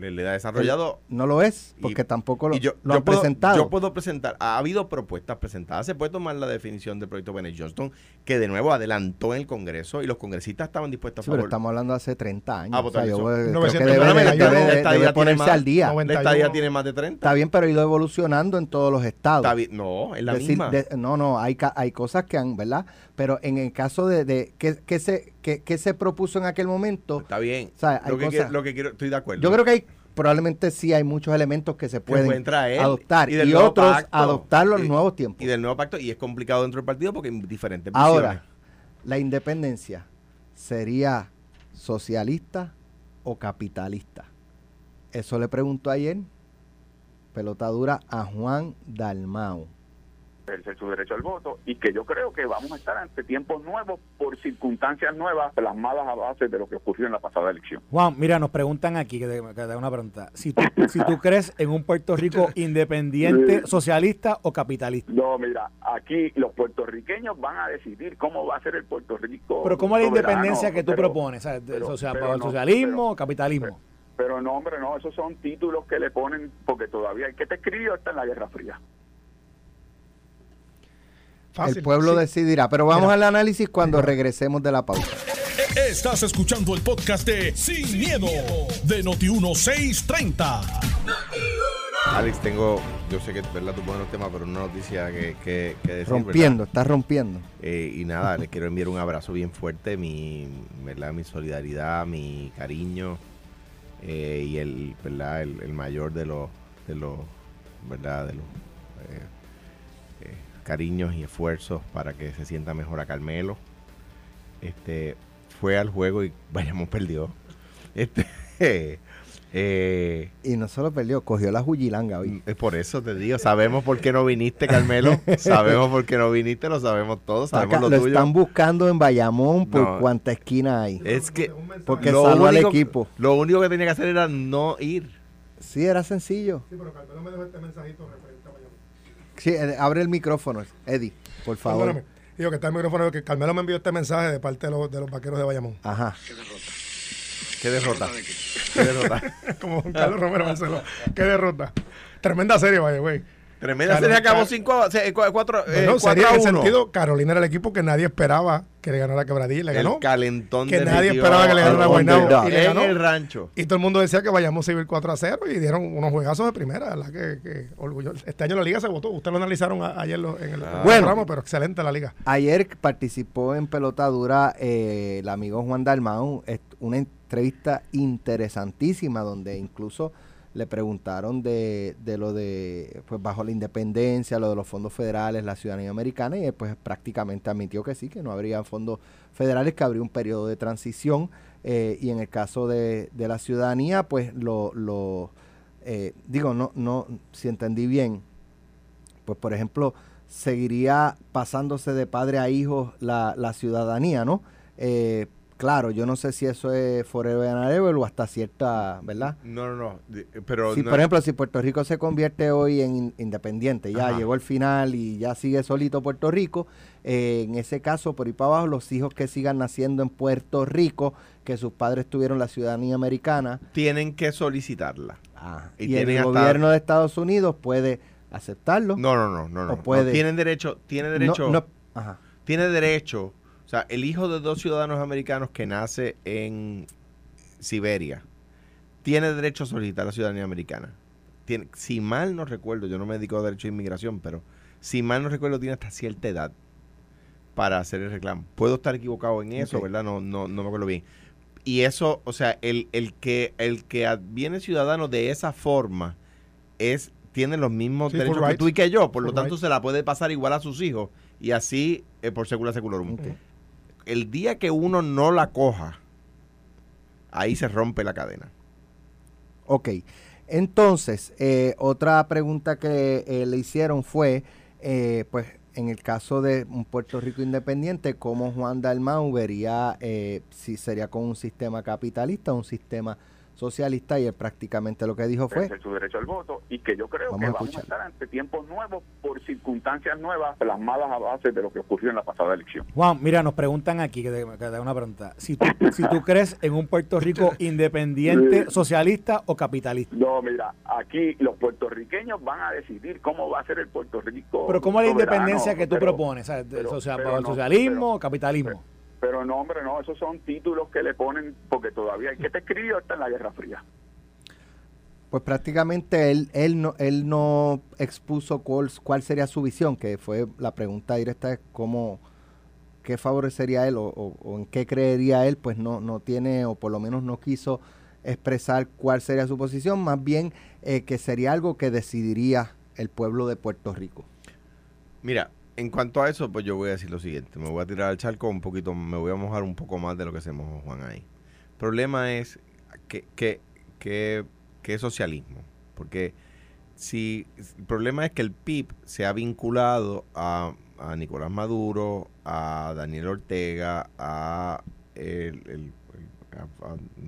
Le, le da desarrollado No lo es, Y- porque tampoco lo, y yo, lo yo han puedo, presentado. Yo puedo presentar, ha habido propuestas presentadas, se puede tomar la definición del proyecto Bennett Johnston, que de nuevo adelantó en el Congreso y los congresistas estaban dispuestos Sí, a pero favor. estamos hablando de hace 30 años. Ah, o sea, yo, pues, eh, creo 900, que debe, debe debe tiene ponerse más- al día. 90. La estadía 91. tiene más de 30. Está bien, pero ha ido evolucionando en todos los estados. Está bien. No, es la Decir- misma. de- no, no, hay, ca- hay cosas que han, ¿verdad? Pero en el caso de, de ¿qué, qué se, qué, qué se propuso en aquel momento? Está bien. O sea, hay lo, que quiero, lo que quiero, estoy de acuerdo. Yo creo que hay, probablemente sí hay muchos elementos que se pueden, traer, adoptar y otros pacto, adoptarlo en y- nuevos tiempos. Y del nuevo pacto, y es complicado dentro del partido porque hay diferentes visiones. Ahora, la independencia sería socialista o capitalista. Eso le preguntó ayer, pelota dura, a Juan Dalmau. Ejercer su derecho al voto y que yo creo que vamos a estar ante tiempos nuevos por circunstancias nuevas plasmadas a base de lo que ocurrió en la pasada elección. Juan, mira, nos preguntan aquí, que te, que te hago una pregunta. Si tú, si tú crees en un Puerto Rico independiente, socialista o capitalista. No, mira, aquí los puertorriqueños van a decidir cómo va a ser el Puerto Rico. Pero ¿cómo la independencia que tú pero- propones? ¿sabes? pero- Socia- pero no, ¿Socialismo o capitalismo? Pero no, hombre, no, esos son títulos que le ponen, porque todavía el que te escribió está en la Guerra Fría. Fácil, el pueblo sí. decidirá. Pero vamos Mira. al análisis cuando regresemos de la pausa. Estás escuchando el podcast de Sin, miedo, de Noti1630. Alex, tengo, yo sé que verdad tú pones los temas, pero una noticia que, que, que decir, rompiendo, ¿verdad? está rompiendo. Eh, y nada, les quiero enviar un abrazo bien fuerte, mi, ¿verdad? mi solidaridad, mi cariño eh, y el, ¿verdad? El, el mayor de los, de los, ¿verdad? De los eh, cariños y esfuerzos para que se sienta mejor a Carmelo. Este, fue al juego y vayamos perdió. Este, eh, Y no solo perdió, cogió la Juyilanga hoy. es por eso te digo, sabemos por qué no viniste, Carmelo. sabemos por qué no viniste, lo sabemos todos, sabemos Acá lo, lo tuyo. están buscando en Bayamón por No. cuánta esquina hay. Es que Porque lo salvó al equipo. Lo único que tenía que hacer era no ir. Sí, era sencillo. Sí, pero Carmelo me dejó este mensajito referente Bayamón. Sí, abre el micrófono, Eddie, por favor. Perdóname. Digo que está el micrófono, que Carmelo me envió este mensaje de parte de los, de los vaqueros de Bayamón. Ajá. Qué derrota. Qué derrota. Como Juan Carlos Romero Barceló. Qué derrota. Tremenda serie, vaya, güey. Tremenda Claro, serie acabó claro. 5 a 4 Bueno, serie en el sentido, Carolina era el equipo que nadie esperaba que le ganara a Quebradilla y le ganó. El calentón Que nadie esperaba que le ganara a Guaynabo y le En ganó. el rancho. Y todo el mundo decía que vayamos a ir 4 a 0 y dieron unos juegazos de primera, ¿verdad? Que, que orgullo. Este año la liga se votó. Ustedes lo analizaron a- ayer lo- en el Ah. Bueno. programa, pero excelente la liga. Ayer participó en pelota dura eh, el amigo Juan Dalmau, una entrevista interesantísima donde incluso le preguntaron de, de lo de, pues bajo la independencia, lo de los fondos federales, la ciudadanía americana, y pues prácticamente admitió que sí, que no habría fondos federales, que habría un periodo de transición, eh, y en el caso de, de la ciudadanía, pues lo, lo eh, digo, no, no, si entendí bien, pues por ejemplo, seguiría pasándose de padre a hijo la, la ciudadanía, ¿no? Eh, claro, yo no sé si eso es forever and ever o hasta cierta, ¿verdad? No, no, no. Pero Si, no- por ejemplo, si Puerto Rico se convierte hoy en in- independiente, ya Ajá. llegó el final y ya sigue solito Puerto Rico, eh, en ese caso, por ahí para abajo, los hijos que sigan naciendo en Puerto Rico, que sus padres tuvieron la ciudadanía americana Tienen que solicitarla. ah, Y y, el gobierno de Estados Unidos puede aceptarlo. No, no, no, no, no. Puede- no. Tienen derecho, tiene derecho, no, ajá. tiene derecho. O sea, el hijo de dos ciudadanos americanos que nace en Siberia tiene derecho a solicitar la ciudadanía americana. Tiene, si mal no recuerdo, yo no me dedico a derecho de inmigración, pero si mal no recuerdo, tiene hasta cierta edad para hacer el reclamo. Puedo estar equivocado en eso. ¿verdad? No, no, no me acuerdo bien. Y eso, o sea, el, el que el que viene ciudadano de esa forma es tiene los mismos Sí, derechos que rights. tú y que yo, por lo tanto rights. se la puede pasar igual a sus hijos y así eh, por secula seculorum. Ok. El día que uno no la coja, ahí se rompe la cadena. Ok. Entonces, eh, otra pregunta que eh, le hicieron fue, eh, pues, en el caso de un Puerto Rico independiente, ¿cómo Juan Dalmau vería si sería con un sistema capitalista o un sistema socialista? Y él prácticamente lo que dijo fue, su derecho al voto y que yo creo Vamos que a vamos a escuchar. estar ante tiempos nuevos por circunstancias nuevas plasmadas a base de lo que ocurrió en la pasada elección. Juan, mira, nos preguntan aquí, que te, que te una pregunta. Si tú, si tú crees en un Puerto Rico independiente, socialista o capitalista. No, mira, aquí los puertorriqueños van a decidir cómo va a ser el Puerto Rico. Pero ¿cómo es la independencia que tú pero- propones? ¿sabes? pero- o sea, pero ¿el no, socialismo o capitalismo? Pero no, hombre, no, esos son títulos que le ponen, porque todavía hay que te escribió hasta en la Guerra Fría. pues prácticamente él, él, no, él no expuso cuál, cuál sería su visión, que fue la pregunta directa es cómo, qué favorecería él o, o- o en qué creería él, pues no, no tiene, o por lo menos no quiso expresar cuál sería su posición, más bien eh, que sería algo que decidiría el pueblo de Puerto Rico. Mira, en cuanto a eso, pues yo voy a decir lo siguiente. Me voy a tirar al charco un poquito, me voy a mojar un poco más de lo que se mojó Juan ahí. El problema es que, que, que, que socialismo. Porque si el problema es que el PIB se ha vinculado a, a Nicolás Maduro, a Daniel Ortega, a el- el-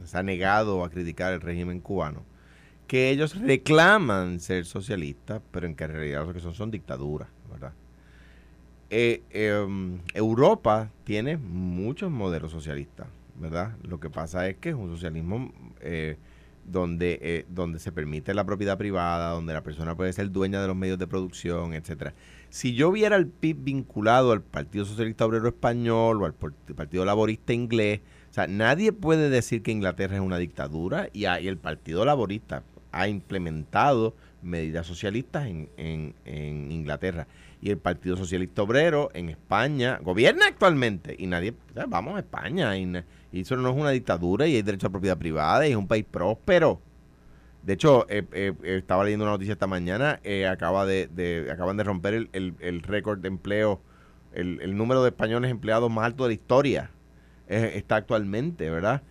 se ha negado a criticar el régimen cubano, que ellos reclaman ser socialistas, pero en que en realidad lo que son son dictaduras, ¿verdad? Eh, em, Europa tiene muchos modelos socialistas, ¿verdad? Lo que pasa es que es un socialismo eh, donde, eh, donde se permite la propiedad privada, donde la persona puede ser dueña de los medios de producción, etcétera. Si yo viera el PIB vinculado al Partido Socialista Obrero Español o al Partido Laborista Inglés, o sea, nadie puede decir que Inglaterra es una dictadura y, hay- el Partido Laborista ha implementado medidas socialistas en, en- en Inglaterra. Y el Partido Socialista Obrero en España gobierna actualmente. Y nadie, vamos a España. Y, eso no es una dictadura y hay derecho a propiedad privada y es un país próspero. De hecho, eh, eh, eh, estaba leyendo una noticia esta mañana, acaba de, acaban de romper el, el- el récord de empleo, el, el número de españoles empleados más alto de la historia está actualmente, ¿verdad?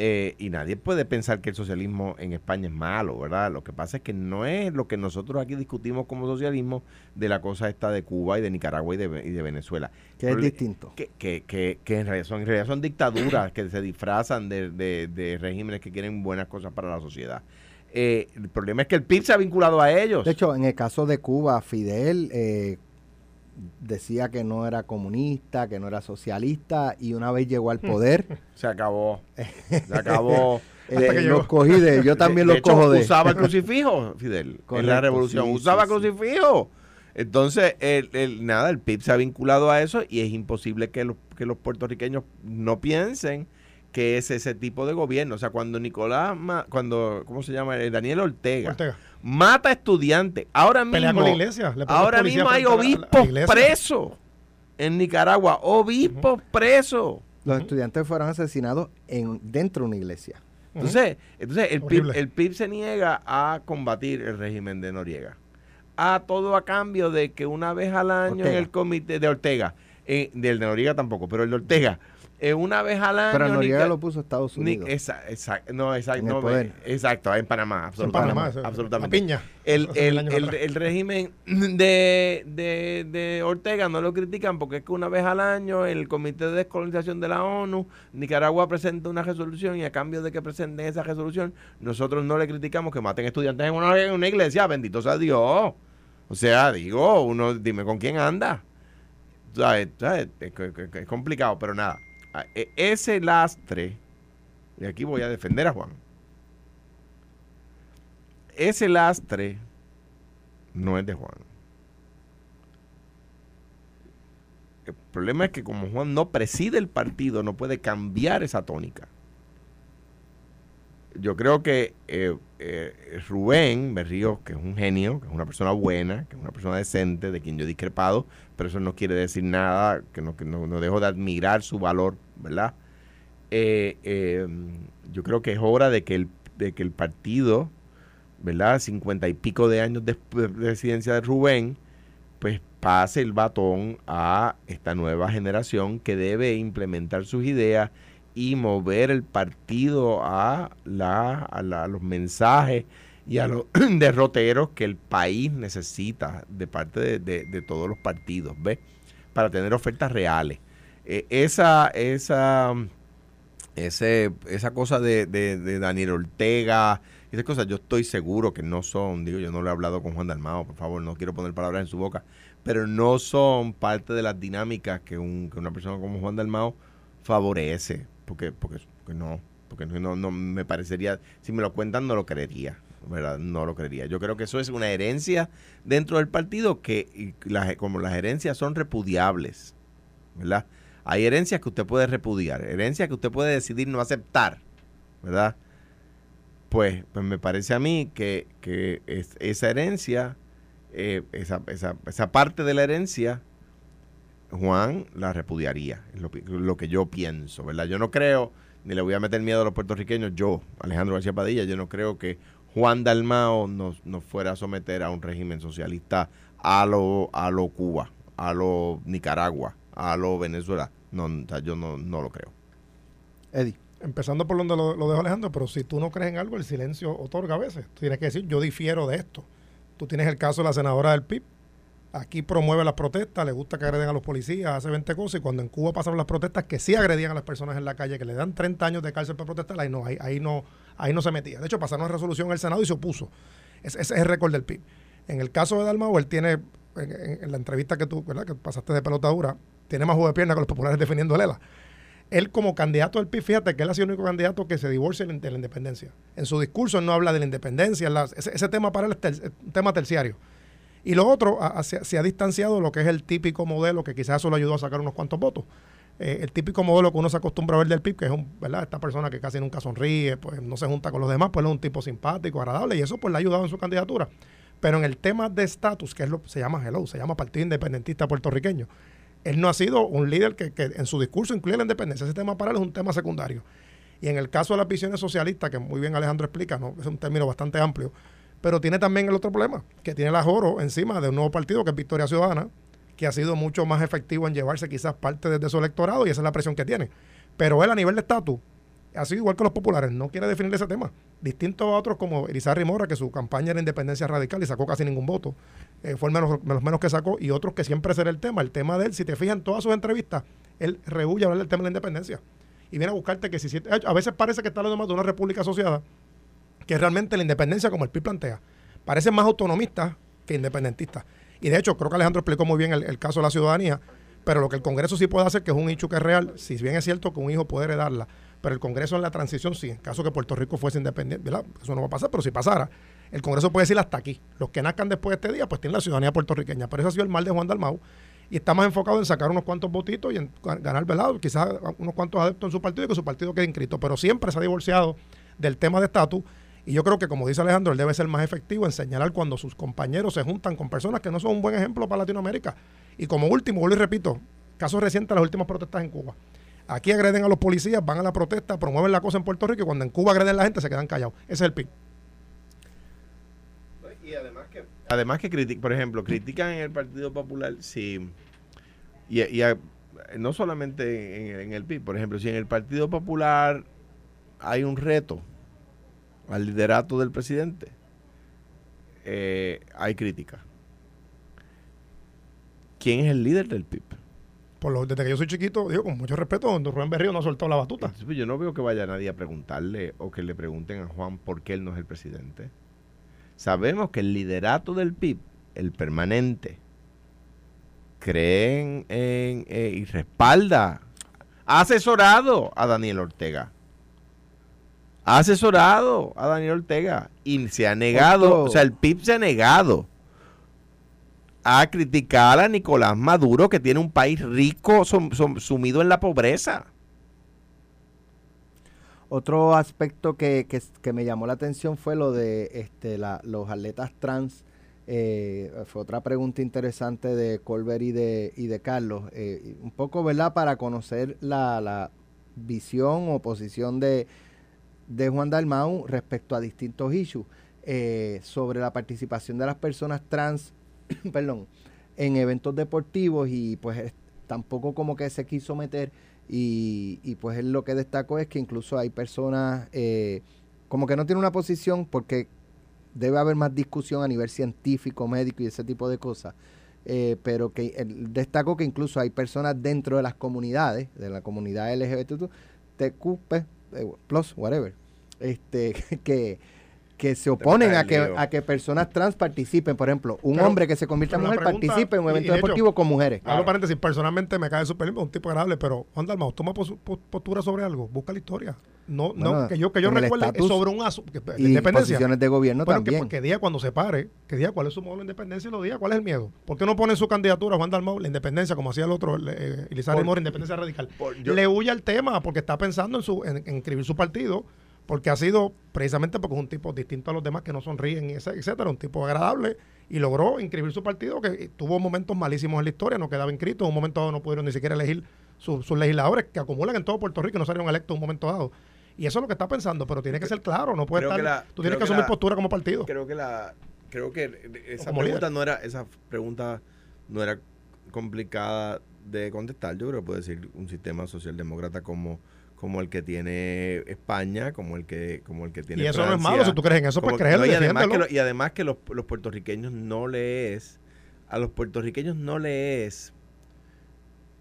Eh, y nadie puede pensar que el socialismo en España es malo, ¿verdad? Lo que pasa es que no es lo que nosotros aquí discutimos como socialismo de la cosa esta de Cuba y de Nicaragua y de, y de Venezuela. Que es distinto. Que, que, que, que en, realidad son, en realidad son dictaduras que se disfrazan de, de- de regímenes que quieren buenas cosas para la sociedad. Eh, el problema es que el PIB se ha vinculado a ellos. De hecho, en el caso de Cuba, Fidel eh, decía que no era comunista, que no era socialista, y una vez llegó al poder, se acabó. Se acabó. eh, que los llegó. cogí de, yo también de los hecho, cojo de. Usaba el crucifijo, Fidel, en Correcto, la revolución. sí, usaba sí. crucifijo. Entonces, el, el- nada, el PIB se ha vinculado a eso y es imposible que los, que los puertorriqueños no piensen que es ese tipo de gobierno. O sea, cuando Nicolás, Ma- cuando, ¿cómo se llama? Eh, Daniel Ortega, Ortega. mata estudiantes. Ahora Pelea mismo, con la iglesia. ahora mismo hay obispos presos en Nicaragua. Obispos presos. Los estudiantes fueron asesinados en, dentro de una iglesia. Entonces, entonces el, PIB, el PIB se niega a combatir el régimen de Noriega. A todo a cambio de que una vez al año en el comité de Ortega, eh, del de Noriega tampoco, pero el de Ortega, eh, una vez al año. Pero Noriega lo puso Estados Ni- Unidos. esa- esa- no, exacto, En no, exacto, en Panamá, En absolutamente. Panamá, eso, absolutamente. La piña. El, el- el- régimen de, de- de Ortega no lo critican porque es que una vez al año el Comité de Descolonización de la ONU, Nicaragua presenta una resolución y a cambio de que presenten esa resolución, nosotros no le criticamos que maten estudiantes en una, en una iglesia, bendito sea Dios. O sea, digo, uno, dime con quién anda. Es- es complicado, pero nada. Ah, e- Ese lastre y aquí voy a defender a Juan, ese lastre no es de Juan. El problema es que como Juan no preside el partido, no puede cambiar esa tónica. Yo creo que eh, eh, Rubén Berrío, que es un genio, que es una persona buena, que es una persona decente, de quien yo he discrepado, pero eso no quiere decir nada, que no, que no, no dejo de admirar su valor, ¿verdad? Eh, eh, yo creo que es hora de que el, de que el partido, ¿verdad? Cincuenta y pico de años después de presidencia de Rubén, pues pase el batón a esta nueva generación que debe implementar sus ideas y mover el partido a, la, a, la- a los mensajes y a los derroteros que el país necesita de parte de, todos los partidos, ¿ves? Para tener ofertas reales. Eh, esa, esa, ese, esa cosa de, Daniel Ortega, esas cosas yo estoy seguro que no son, digo, yo no le he hablado con Juan Dalmao, por favor, no quiero poner palabras en su boca, pero no son parte de las dinámicas que, un, que una persona como Juan Dalmao favorece, porque, porque, no, porque no, no me parecería, si me lo cuentan no lo creería, ¿verdad? No lo creería. Yo creo que eso es una herencia dentro del partido que como las herencias son repudiables, ¿verdad? Hay herencias que usted puede repudiar, herencias que usted puede decidir no aceptar, ¿verdad? Pues, pues me parece a mí que, que es- esa herencia, eh, esa, esa, esa parte de la herencia, Juan la repudiaría, es lo, que yo pienso, ¿verdad? Yo no creo, ni le voy a meter miedo a los puertorriqueños, yo, Alejandro García Padilla, yo no creo que Juan Dalmao nos, nos fuera a someter a un régimen socialista a lo, a lo Cuba, a lo Nicaragua, a lo Venezuela. No, o sea, yo no, no lo creo. Eddie. Empezando por donde lo, lo dejó Alejandro, pero si tú no crees en algo, el silencio otorga a veces. Tú tienes que decir, yo difiero de esto. Tú tienes el caso de la senadora del PIB. Aquí promueve las protestas, le gusta que agreden a los policías, hace 20 cosas, y cuando en Cuba pasaron las protestas que sí agredían a las personas en la calle, que le dan 30 años de cárcel por protestar, ahí no, ahí, no, ahí no se metía. De hecho, pasaron una resolución en el Senado y se opuso. Ese, es el récord del PIB. En el caso de Dalmau, él tiene, en, en- la entrevista que tú, ¿verdad? que pasaste de pelotadura, tiene más juego de pierna que los populares defendiendo a Lela él como candidato del PIB, fíjate que él ha sido el único candidato que se divorcia de la- de la independencia. En su discurso él no habla de la independencia, ese, ese tema para él es ter- tema terciario. Y lo otro, se, ha distanciado de lo que es el típico modelo que quizás eso le ayudó a sacar unos cuantos votos. Eh, el típico modelo que uno se acostumbra a ver del PIB, que es un, ¿verdad? esta persona que casi nunca sonríe, pues no se junta con los demás, pues es un tipo simpático, agradable, y eso pues le ha ayudado en su candidatura. Pero en el tema de estatus, que es lo se llama Hello, se llama Partido Independentista Puertorriqueño, él no ha sido un líder que, que en su discurso incluye la independencia. Ese tema para él es un tema secundario. Y en el caso de las visiones socialistas, que muy bien Alejandro explica, ¿no? es un término bastante amplio, pero tiene también el otro problema, que tiene el ajoro encima de un nuevo partido que es Victoria Ciudadana, que ha sido mucho más efectivo en llevarse quizás parte de su electorado y esa es la presión que tiene. Pero él a nivel de estatus ha sido igual que los populares, no quiere definir ese tema. Distinto a otros como Elizarri Mora, que su campaña era independencia radical y sacó casi ningún voto. Eh, fue el menos, los menos que sacó, y otros que siempre será el tema. El tema de él, si te fijas en todas sus entrevistas, él rehuye hablar del tema de la independencia. Y viene a buscarte que si si- a veces parece que está hablando más de una república asociada que realmente la independencia como el PIB plantea. Parecen más autonomistas que independentistas. Y de hecho, creo que Alejandro explicó muy bien el, caso de la ciudadanía, pero lo que el Congreso sí puede hacer, que es un hecho que es real, si bien es cierto que un hijo puede heredarla, pero el Congreso en la transición sí, en caso que Puerto Rico fuese independiente, ¿verdad? Eso no va a pasar, pero si pasara, el Congreso puede decir hasta aquí. Los que nazcan después de este día, pues tienen la ciudadanía puertorriqueña. Pero eso ha sido el mal de Juan Dalmau. Y está más enfocado en sacar unos cuantos votitos y en ga- ganar, ¿verdad? Quizás unos cuantos adeptos en su partido y que su partido quede inscrito. Pero siempre se ha divorciado del tema de estatus. Y yo creo que, como dice Alejandro, él debe ser más efectivo en señalar cuando sus compañeros se juntan con personas que no son un buen ejemplo para Latinoamérica. Y como último, vuelvo y repito, caso reciente, las últimas protestas en Cuba. Aquí agreden a los policías, van a la protesta, promueven la cosa en Puerto Rico y cuando en Cuba agreden a la gente se quedan callados. Ese es el PIB. Y además que, además que por ejemplo, critican en el Partido Popular si y, no solamente en, en el PIB, por ejemplo, si en el Partido Popular hay un reto al liderato del presidente, eh, hay crítica. ¿Quién es el líder del PIB? Por lo, desde que yo soy chiquito, digo, con mucho respeto, don Rubén Berrío no ha soltado la batuta. Pues, yo no veo que vaya nadie a preguntarle o que le pregunten a Juan por qué él no es el presidente. Sabemos que el liderato del PIB, el permanente, creen en, eh, y respalda, ha asesorado a Daniel Ortega ha asesorado a Daniel Ortega y se ha negado, Otro- o sea, el PIB se ha negado a criticar a Nicolás Maduro, que tiene un país rico sum- sum- sumido en la pobreza. Otro aspecto que, que, que me llamó la atención fue lo de este, la- los atletas trans. Eh, fue otra pregunta interesante de Colbert y de, y de Carlos. Eh, un poco, ¿verdad? Para conocer la, la visión o posición de, de Juan Dalmau respecto a distintos issues eh, sobre la participación de las personas trans, perdón, en eventos deportivos y pues es- tampoco como que se quiso meter y, y, pues él lo que destacó es que incluso hay personas eh, como que no tiene una posición porque debe haber más discusión a nivel científico, médico y ese tipo de cosas. eh, pero que él destacó que incluso hay personas dentro de las comunidades, de la comunidad LGBT, TQ, eh, plus, whatever, este, que, que se oponen a que, a que personas trans participen. Por ejemplo, un Pero- hombre que se convierta en pero mujer pregunta- participe en un y- y evento hecho, deportivo con mujeres. Hablo paréntesis, personalmente me cae súper limpio, un tipo agradable, pero Juan Dalmau, toma pos- po- postura sobre algo, busca la historia. No, no, que yo, que yo recuerde sobre un asunto, independencia. posiciones de gobierno Bueno, que, también. que diga cuando se pare, que diga cuál es su modelo de independencia y lo diga cuál es el miedo. ¿Por qué no pone su candidatura Juan Dalmau la independencia, como hacía el otro, eh, Por- Mora, independencia radical? por- yo- Le huye al tema porque está pensando en, su, en, en inscribir su partido, porque ha sido precisamente porque es un tipo distinto a los demás que no sonríen, etcétera, un tipo agradable y logró inscribir su partido que tuvo momentos malísimos en la historia, no quedaba inscrito, en un momento dado no pudieron ni siquiera elegir su- sus legisladores que acumulan en todo Puerto Rico y no salieron electos en un momento dado. Y eso es lo que está pensando, pero tiene que ser claro, no puede Creo estar, la- tú tienes que que asumir la- postura como partido. Creo que la creo que esa pregunta líder. no era esa pregunta no era complicada de contestar. Yo creo que puede decir un sistema socialdemócrata como como el que tiene España, como el que como el que tiene Y eso no es malo, si tú crees en eso, pues no, y además que, lo- y además que los, los puertorriqueños no le es a los puertorriqueños no le es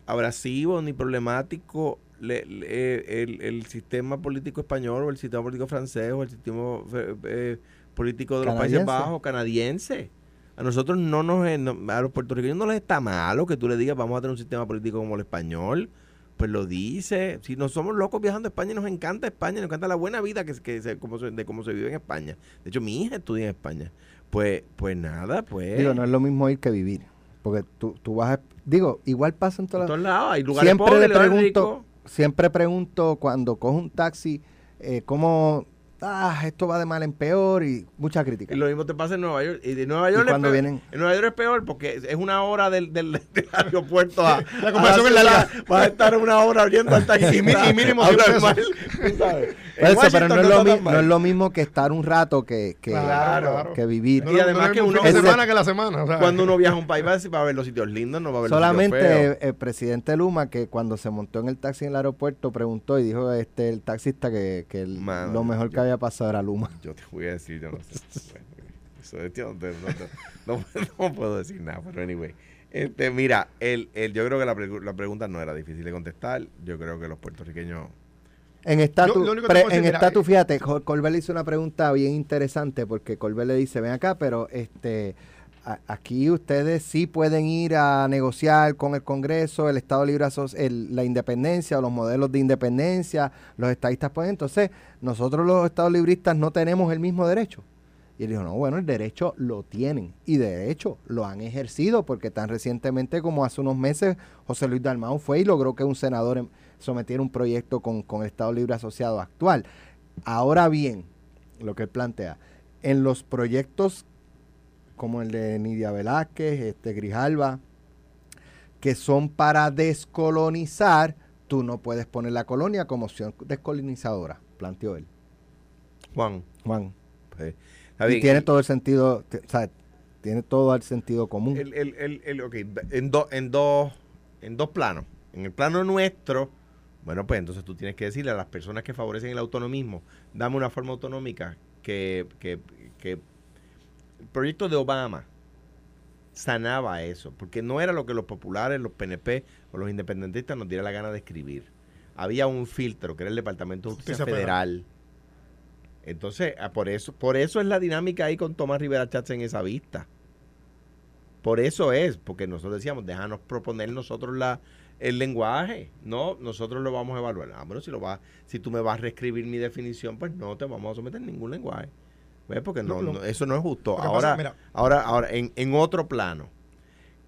abrasivo ni problemático le- le- el, el sistema político español o el sistema político francés o el sistema eh, eh, político de los Países. Bajos canadiense. A nosotros no nos eh, a los puertorriqueños no les está malo que tú le digas vamos a tener un sistema político como el español. Pues lo dice. Si no somos locos viajando a España, y nos encanta España, nos encanta la buena vida que, que se, como se- de cómo se vive en España. De hecho, mi hija estudia en España. Pues, pues nada, pues. Digo, no es lo mismo ir que vivir. Porque tú, tú vas a... Digo, igual pasa en en todas todos las... lados hay lugares Siempre pobres, le pregunto, siempre pregunto cuando cojo un taxi, eh, cómo... Ah, esto va de mal en peor y mucha crítica. Y lo mismo te pasa en Nueva York. Y de Nueva York, Y es cuando peor- vienen- en Nueva York es peor porque es- es una hora del, del, del aeropuerto a. La conversación a es la larga. Vas a estar una hora oyendo al taxi. Y mínimo cien pesos. Por eso, pero no es, lo mi- no es lo mismo que estar un rato que, que, Claro, claro. que vivir. Y además que uno- semana que la semana. o sea. Cuando uno viaja a un país va a, decir, va a ver los sitios lindos, no va a ver los sitios Solamente feos. el presidente Luma, que cuando se montó en el taxi en el aeropuerto, preguntó y dijo este el taxista que, que el- Mano, lo mejor que yo- había pasado era Luma. Yo te voy a decir, yo no sé. Bueno, eso es- yo no, no- no- no- no puedo decir nada, pero anyway. Este, mira, el, el, yo creo que la, la pregunta no era difícil de contestar. Yo creo que los puertorriqueños En estatus, en mira, estatus, fíjate, Col- Colbert le hizo una pregunta bien interesante porque Colbert le dice, ven acá, pero este aquí ustedes sí pueden ir a negociar con el Congreso, el Estado Libre, el- la independencia o los modelos de independencia, los estadistas pueden, entonces nosotros los Estados Libristas no tenemos el mismo derecho. Y él dijo, no, bueno, el derecho lo tienen. Y de hecho lo han ejercido porque tan recientemente como hace unos meses José Luis Dalmau fue y logró que un senador em- sometiera un proyecto con, con el Estado Libre Asociado actual. Ahora bien, lo que él plantea, en los proyectos como el de Nidia Velázquez, este Grijalva, que son para descolonizar, tú no puedes poner la colonia como opción descolonizadora, planteó él. Juan, Juan. Y tiene todo el sentido, o sea, tiene todo el sentido común. El, el, el, el- ok, en, do- en, dos, en dos planos. En el plano nuestro, bueno, pues entonces tú tienes que decirle a las personas que favorecen el autonomismo, dame una forma autonómica que, que, que el proyecto de Obama sanaba eso, porque no era lo que los populares, los PNP o los independentistas nos diera la gana de escribir. Había un filtro que era el Departamento de Justicia, Justicia Federal. Entonces, ah, por eso, por eso es la dinámica ahí con Tomás Rivera Chávez en esa vista. Por eso es, porque nosotros decíamos, déjanos proponer nosotros la, el lenguaje. No, nosotros lo vamos a evaluar. Ah, bueno, si, lo va, si tú me vas a reescribir mi definición, pues no te vamos a someter ningún lenguaje. ¿Ves? Porque no, no, eso no es justo. Ahora, pasa, ahora, ahora en, en otro plano,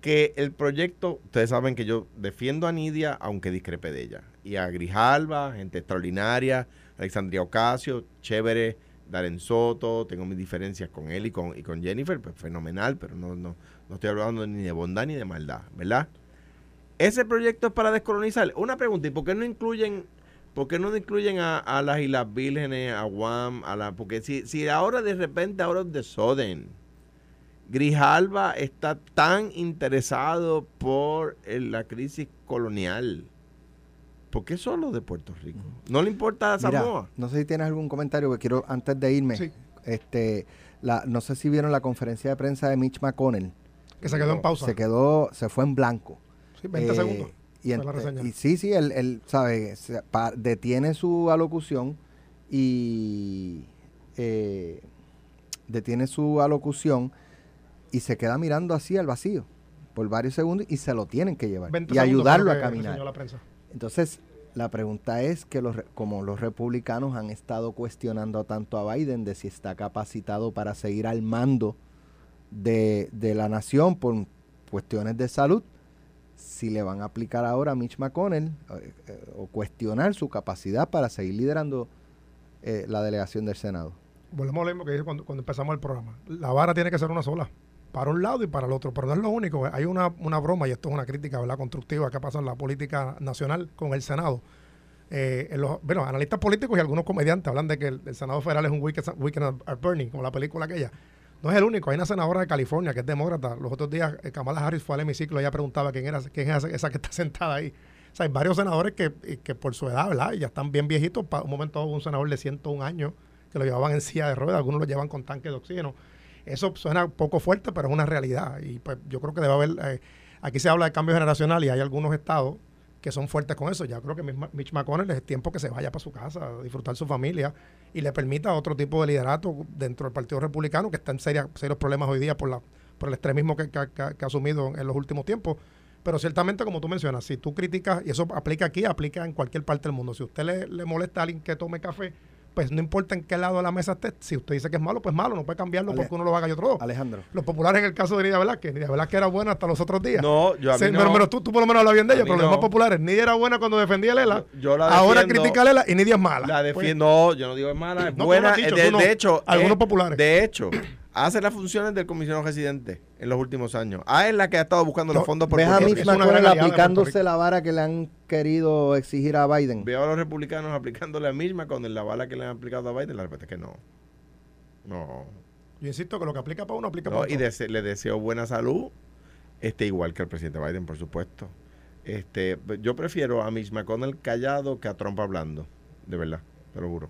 que el proyecto, ustedes saben que yo defiendo a Nidia, aunque discrepe de ella. Y a Grijalba, gente extraordinaria, Alexandria Ocasio, chévere, Darren Soto, tengo mis diferencias con él y con, y con Jennifer, pues fenomenal, pero no, no, no estoy hablando ni de bondad ni de maldad, ¿verdad? Ese proyecto es para descolonizar. Una pregunta, ¿y por qué no incluyen, por qué no incluyen a, a las Islas Vírgenes, a Guam, a la, porque si, si ahora de repente, ahora de Soden, Grijalba está tan interesado por eh, la crisis colonial. ¿Por qué solo de Puerto Rico? ¿No le importa a Mira, Samoa? no sé si tienes algún comentario que quiero antes de irme. Sí. Este, la, no sé si vieron la conferencia de prensa de Mitch McConnell. Que se quedó en pausa. Se quedó, se fue en blanco. Sí, 20 Eh, segundos. Y, sí, sí, él, él, sabe, se pa- detiene su alocución y eh, detiene su alocución y se queda mirando así al vacío por varios segundos y se lo tienen que llevar 20 y ayudarlo a caminar. la. Entonces, la pregunta es que los, como los republicanos han estado cuestionando tanto a Biden de si está capacitado para seguir al mando de, de la nación por cuestiones de salud, si le van a aplicar ahora a Mitch McConnell eh, eh, o cuestionar su capacidad para seguir liderando eh, la delegación del Senado. Volvemos a lo mismo que dije cuando, cuando empezamos el programa. La vara tiene que ser una sola. Para un lado y para el otro. Pero no es lo único. Hay una, una broma, y esto es una crítica ¿verdad? constructiva que ha pasado en la política nacional con el Senado. Eh, en los, bueno, analistas políticos y algunos comediantes hablan de que el, Senado Federal es un weekend, weekend at Burning, como la película aquella. No es el único. Hay una senadora de California que es demócrata. Los otros días eh, Kamala Harris fue al hemiciclo y ella preguntaba quién era quién es esa que está sentada ahí. O sea, hay varios senadores que, que por su edad, ¿verdad? Ya están bien viejitos. Para un momento un senador de 101 años que lo llevaban en silla de ruedas, algunos lo llevan con tanque de oxígeno. Eso suena poco fuerte, pero es una realidad. Y pues yo creo que debe haber, eh, aquí se habla de cambio generacional y hay algunos estados que son fuertes con eso. Ya creo que Mitch McConnell es tiempo que se vaya para su casa, a disfrutar su familia y le permita otro tipo de liderato dentro del Partido Republicano que está en seria- serios problemas hoy día por, la, por el extremismo que ha asumido en los últimos tiempos. Pero ciertamente, como tú mencionas, si tú criticas, y eso aplica aquí, aplica en cualquier parte del mundo, si usted le, le molesta a alguien que tome café, pues no importa en qué lado de la mesa esté, si usted dice que es malo, pues malo, no puede cambiarlo Ale- porque uno lo haga y otro no. Alejandro. Los populares en el caso de Nidia Velázquez, Nidia Velázquez era buena hasta los otros días. No, yo a mí Sí, no. Pero, pero tú, tú por lo menos hablas bien de ella, pero los demás populares, Nidia era buena cuando defendía a Lela, Yo- yo la ahora critica a Lela y Nidia es mala. La Pues, defiendo, no, yo no digo es mala, es No, buena. dicho, de, no. de hecho, Algunos eh, populares. De hecho, hace las funciones del comisionado residente en los últimos años. Ah, es la que ha estado buscando los fondos por ¿Ves a Puerto Mitch es una McConnell aplicándose la vara que le han querido exigir a Biden? Veo a los republicanos aplicándole la misma con la bala que le han aplicado a Biden. La respuesta es que no. No. Yo insisto que lo que aplica para uno aplica No, para y otro. dese- le deseo buena salud, este igual que al presidente Biden, por supuesto. Este, yo prefiero a Mitch McConnell callado que a Trump hablando, de verdad, te lo juro.